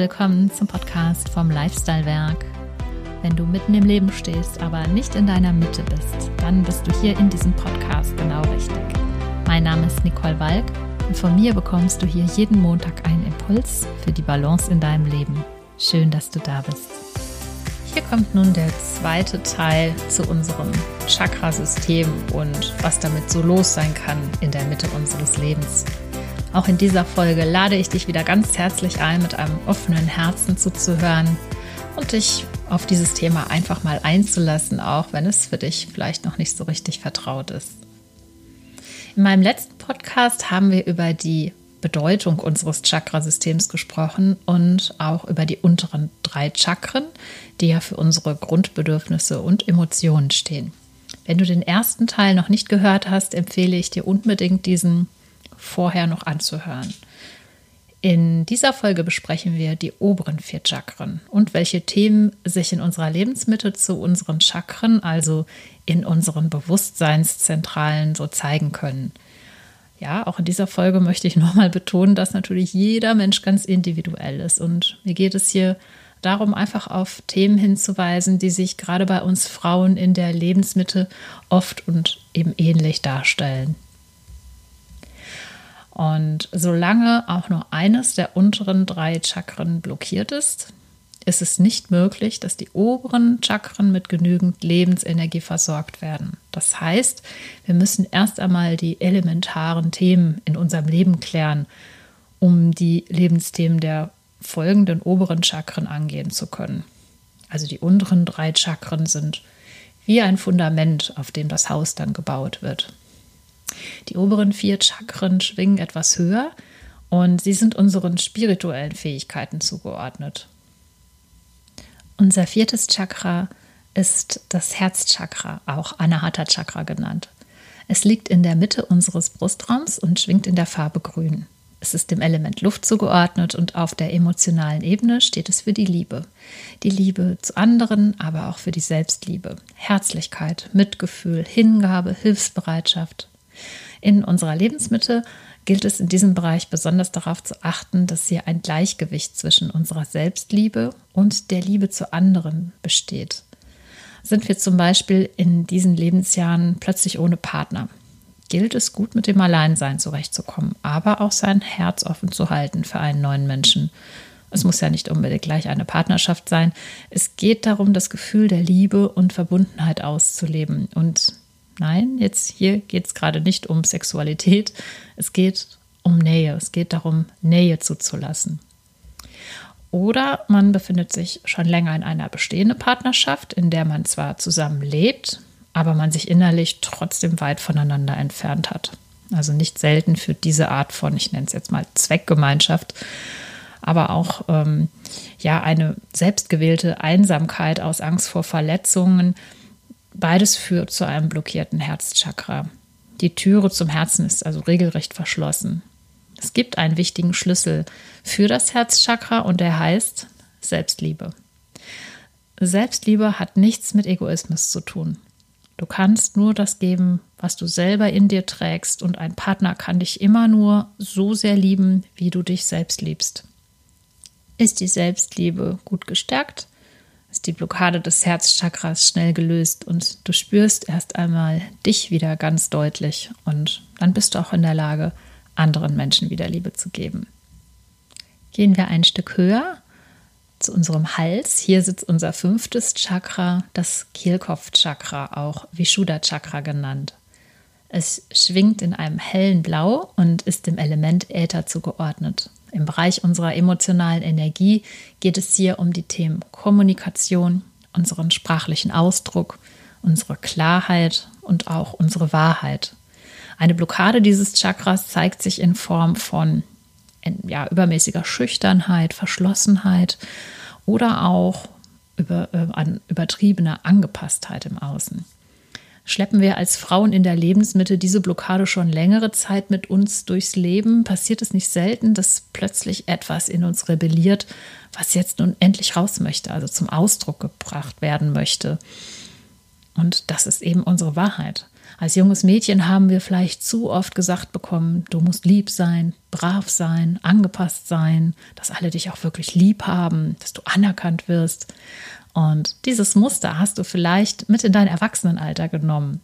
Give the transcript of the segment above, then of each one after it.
Willkommen zum Podcast vom Lifestyle Werk. Wenn du mitten im Leben stehst, aber nicht in deiner Mitte bist, dann bist du hier in diesem Podcast genau richtig. Mein Name ist Nicole Walk und von mir bekommst du hier jeden Montag einen Impuls für die Balance in deinem Leben. Schön, dass du da bist. Hier kommt nun der zweite Teil zu unserem Chakrasystem und was damit so los sein kann in der Mitte unseres Lebens. Auch in dieser Folge lade ich dich wieder ganz herzlich ein, mit einem offenen Herzen zuzuhören und dich auf dieses Thema einfach mal einzulassen, auch wenn es für dich vielleicht noch nicht so richtig vertraut ist. In meinem letzten Podcast haben wir über die Bedeutung unseres Chakrasystems gesprochen und auch über die unteren drei Chakren, die ja für unsere Grundbedürfnisse und Emotionen stehen. Wenn du den ersten Teil noch nicht gehört hast, empfehle ich dir unbedingt diesen vorher noch anzuhören. In dieser Folge besprechen wir die oberen vier Chakren und welche Themen sich in unserer Lebensmitte zu unseren Chakren, also in unseren Bewusstseinszentralen, so zeigen können. Ja, auch in dieser Folge möchte ich nochmal betonen, dass natürlich jeder Mensch ganz individuell ist. Und mir geht es hier darum, einfach auf Themen hinzuweisen, die sich gerade bei uns Frauen in der Lebensmitte oft und eben ähnlich darstellen. Und solange auch nur eines der unteren drei Chakren blockiert ist, ist es nicht möglich, dass die oberen Chakren mit genügend Lebensenergie versorgt werden. Das heißt, wir müssen erst einmal die elementaren Themen in unserem Leben klären, um die Lebensthemen der folgenden oberen Chakren angehen zu können. Also die unteren drei Chakren sind wie ein Fundament, auf dem das Haus dann gebaut wird. Die oberen vier Chakren schwingen etwas höher und sie sind unseren spirituellen Fähigkeiten zugeordnet. Unser viertes Chakra ist das Herzchakra, auch Anahata Chakra genannt. Es liegt in der Mitte unseres Brustraums und schwingt in der Farbe Grün. Es ist dem Element Luft zugeordnet und auf der emotionalen Ebene steht es für die Liebe. Die Liebe zu anderen, aber auch für die Selbstliebe. Herzlichkeit, Mitgefühl, Hingabe, Hilfsbereitschaft, in unserer Lebensmitte gilt es in diesem Bereich besonders darauf zu achten, dass hier ein Gleichgewicht zwischen unserer Selbstliebe und der Liebe zu anderen besteht. Sind wir zum Beispiel in diesen Lebensjahren plötzlich ohne Partner, gilt es gut mit dem Alleinsein zurechtzukommen, aber auch sein Herz offen zu halten für einen neuen Menschen. Es muss ja nicht unbedingt gleich eine Partnerschaft sein. Es geht darum, das Gefühl der Liebe und Verbundenheit auszuleben und Nein, jetzt hier geht es gerade nicht um Sexualität, es geht um Nähe, es geht darum, Nähe zuzulassen. Oder man befindet sich schon länger in einer bestehenden Partnerschaft, in der man zwar zusammen lebt, aber man sich innerlich trotzdem weit voneinander entfernt hat. Also nicht selten für diese Art von, ich nenne es jetzt mal Zweckgemeinschaft, aber auch ähm, ja eine selbstgewählte Einsamkeit aus Angst vor Verletzungen, Beides führt zu einem blockierten Herzchakra. Die Türe zum Herzen ist also regelrecht verschlossen. Es gibt einen wichtigen Schlüssel für das Herzchakra und der heißt Selbstliebe. Selbstliebe hat nichts mit Egoismus zu tun. Du kannst nur das geben, was du selber in dir trägst und ein Partner kann dich immer nur so sehr lieben, wie du dich selbst liebst. Ist die Selbstliebe gut gestärkt, ist die Blockade des Herzchakras schnell gelöst und du spürst erst einmal dich wieder ganz deutlich und dann bist du auch in der Lage, anderen Menschen wieder Liebe zu geben. Gehen wir ein Stück höher zu unserem Hals. Hier sitzt unser fünftes Chakra, das Kehlkopfchakra, auch Vishuddha-Chakra genannt. Es schwingt in einem hellen Blau und ist dem Element Äther zugeordnet. Im Bereich unserer emotionalen Energie geht es hier um die Themen Kommunikation, unseren sprachlichen Ausdruck, unsere Klarheit und auch unsere Wahrheit. Eine Blockade dieses Chakras zeigt sich in Form von ja, übermäßiger Schüchternheit, Verschlossenheit oder auch über, äh, an übertriebener Angepasstheit im Außen schleppen wir als Frauen in der Lebensmitte diese Blockade schon längere Zeit mit uns durchs Leben, passiert es nicht selten, dass plötzlich etwas in uns rebelliert, was jetzt nun endlich raus möchte, also zum Ausdruck gebracht werden möchte. Und das ist eben unsere Wahrheit. Als junges Mädchen haben wir vielleicht zu oft gesagt bekommen, du musst lieb sein, brav sein, angepasst sein, dass alle dich auch wirklich lieb haben, dass du anerkannt wirst. Und dieses Muster hast du vielleicht mit in dein Erwachsenenalter genommen.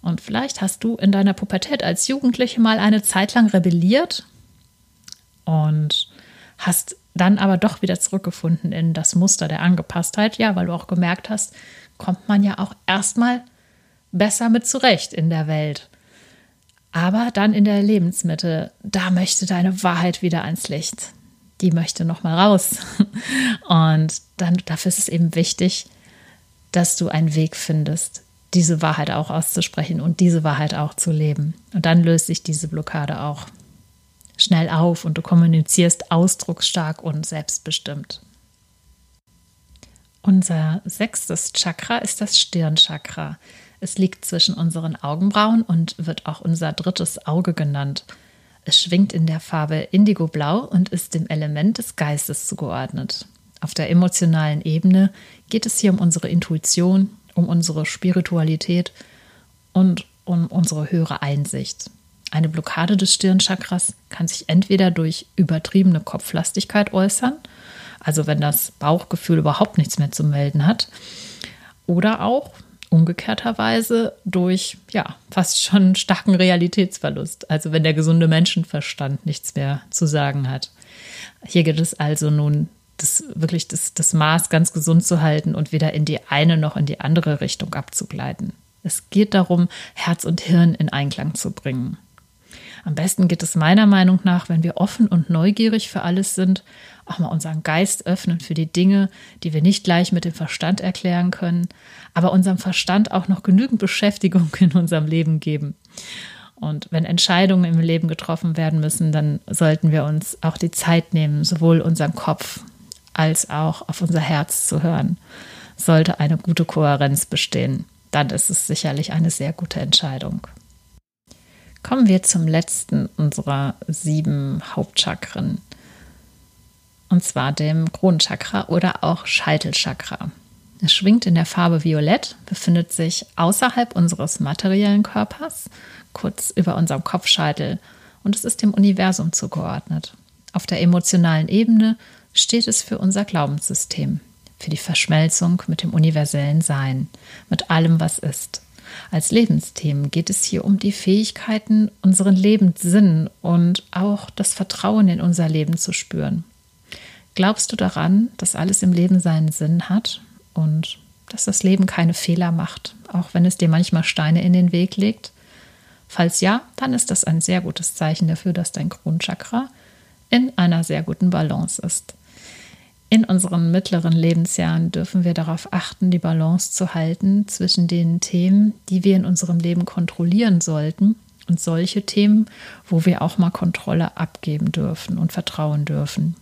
Und vielleicht hast du in deiner Pubertät als Jugendliche mal eine Zeit lang rebelliert und hast dann aber doch wieder zurückgefunden in das Muster der Angepasstheit. Ja, weil du auch gemerkt hast, kommt man ja auch erstmal besser mit zurecht in der Welt. Aber dann in der Lebensmitte, da möchte deine Wahrheit wieder ans Licht. Die möchte noch mal raus. Und dann dafür ist es eben wichtig, dass du einen Weg findest, diese Wahrheit auch auszusprechen und diese Wahrheit auch zu leben. Und dann löst sich diese Blockade auch schnell auf und du kommunizierst ausdrucksstark und selbstbestimmt. Unser sechstes Chakra ist das Stirnchakra. Es liegt zwischen unseren Augenbrauen und wird auch unser drittes Auge genannt. Es schwingt in der Farbe Indigoblau und ist dem Element des Geistes zugeordnet. Auf der emotionalen Ebene geht es hier um unsere Intuition, um unsere Spiritualität und um unsere höhere Einsicht. Eine Blockade des Stirnchakras kann sich entweder durch übertriebene Kopflastigkeit äußern, also wenn das Bauchgefühl überhaupt nichts mehr zu melden hat, oder auch umgekehrterweise durch ja fast schon starken Realitätsverlust, also wenn der gesunde Menschenverstand nichts mehr zu sagen hat. Hier geht es also nun das wirklich das, das Maß ganz gesund zu halten und weder in die eine noch in die andere Richtung abzugleiten. Es geht darum, Herz und Hirn in Einklang zu bringen. Am besten geht es meiner Meinung nach, wenn wir offen und neugierig für alles sind, auch mal unseren Geist öffnen für die Dinge, die wir nicht gleich mit dem Verstand erklären können, aber unserem Verstand auch noch genügend Beschäftigung in unserem Leben geben. Und wenn Entscheidungen im Leben getroffen werden müssen, dann sollten wir uns auch die Zeit nehmen, sowohl unseren Kopf als auch auf unser Herz zu hören. Sollte eine gute Kohärenz bestehen, dann ist es sicherlich eine sehr gute Entscheidung. Kommen wir zum letzten unserer sieben Hauptchakren. Und zwar dem Kronenchakra oder auch Scheitelchakra. Es schwingt in der Farbe Violett, befindet sich außerhalb unseres materiellen Körpers, kurz über unserem Kopfscheitel, und es ist dem Universum zugeordnet. Auf der emotionalen Ebene steht es für unser Glaubenssystem, für die Verschmelzung mit dem universellen Sein, mit allem, was ist. Als Lebensthemen geht es hier um die Fähigkeiten, unseren Lebenssinn und auch das Vertrauen in unser Leben zu spüren. Glaubst du daran, dass alles im Leben seinen Sinn hat und dass das Leben keine Fehler macht, auch wenn es dir manchmal Steine in den Weg legt? Falls ja, dann ist das ein sehr gutes Zeichen dafür, dass dein Kronchakra in einer sehr guten Balance ist. In unseren mittleren Lebensjahren dürfen wir darauf achten, die Balance zu halten zwischen den Themen, die wir in unserem Leben kontrollieren sollten, und solche Themen, wo wir auch mal Kontrolle abgeben dürfen und vertrauen dürfen.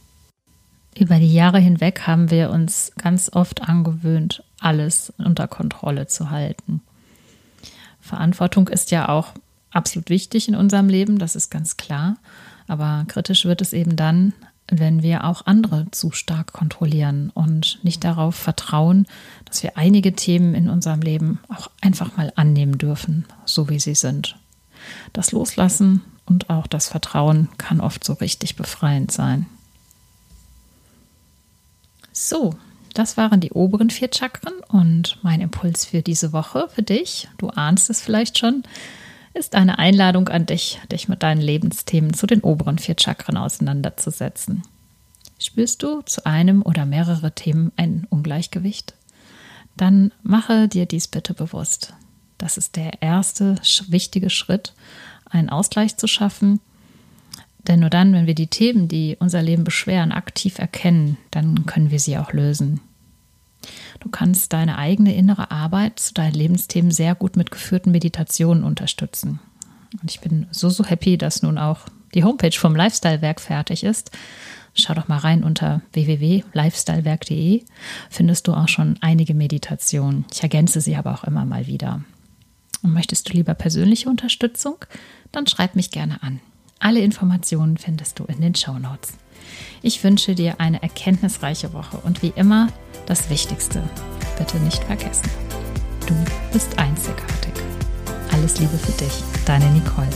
Über die Jahre hinweg haben wir uns ganz oft angewöhnt, alles unter Kontrolle zu halten. Verantwortung ist ja auch absolut wichtig in unserem Leben, das ist ganz klar. Aber kritisch wird es eben dann, wenn wir auch andere zu stark kontrollieren und nicht darauf vertrauen, dass wir einige Themen in unserem Leben auch einfach mal annehmen dürfen, so wie sie sind. Das Loslassen und auch das Vertrauen kann oft so richtig befreiend sein. So, das waren die oberen vier Chakren und mein Impuls für diese Woche für dich, du ahnst es vielleicht schon, ist eine Einladung an dich, dich mit deinen Lebensthemen zu den oberen vier Chakren auseinanderzusetzen. Spürst du zu einem oder mehrere Themen ein Ungleichgewicht? Dann mache dir dies bitte bewusst. Das ist der erste wichtige Schritt, einen Ausgleich zu schaffen. Denn nur dann, wenn wir die Themen, die unser Leben beschweren, aktiv erkennen, dann können wir sie auch lösen. Du kannst deine eigene innere Arbeit zu deinen Lebensthemen sehr gut mit geführten Meditationen unterstützen. Und ich bin so, so happy, dass nun auch die Homepage vom Lifestyle-Werk fertig ist. Schau doch mal rein unter www.lifestylewerk.de. Findest du auch schon einige Meditationen. Ich ergänze sie aber auch immer mal wieder. Und möchtest du lieber persönliche Unterstützung? Dann schreib mich gerne an. Alle Informationen findest du in den Show Notes. Ich wünsche dir eine erkenntnisreiche Woche und wie immer das Wichtigste, bitte nicht vergessen. Du bist einzigartig. Alles Liebe für dich, deine Nicole.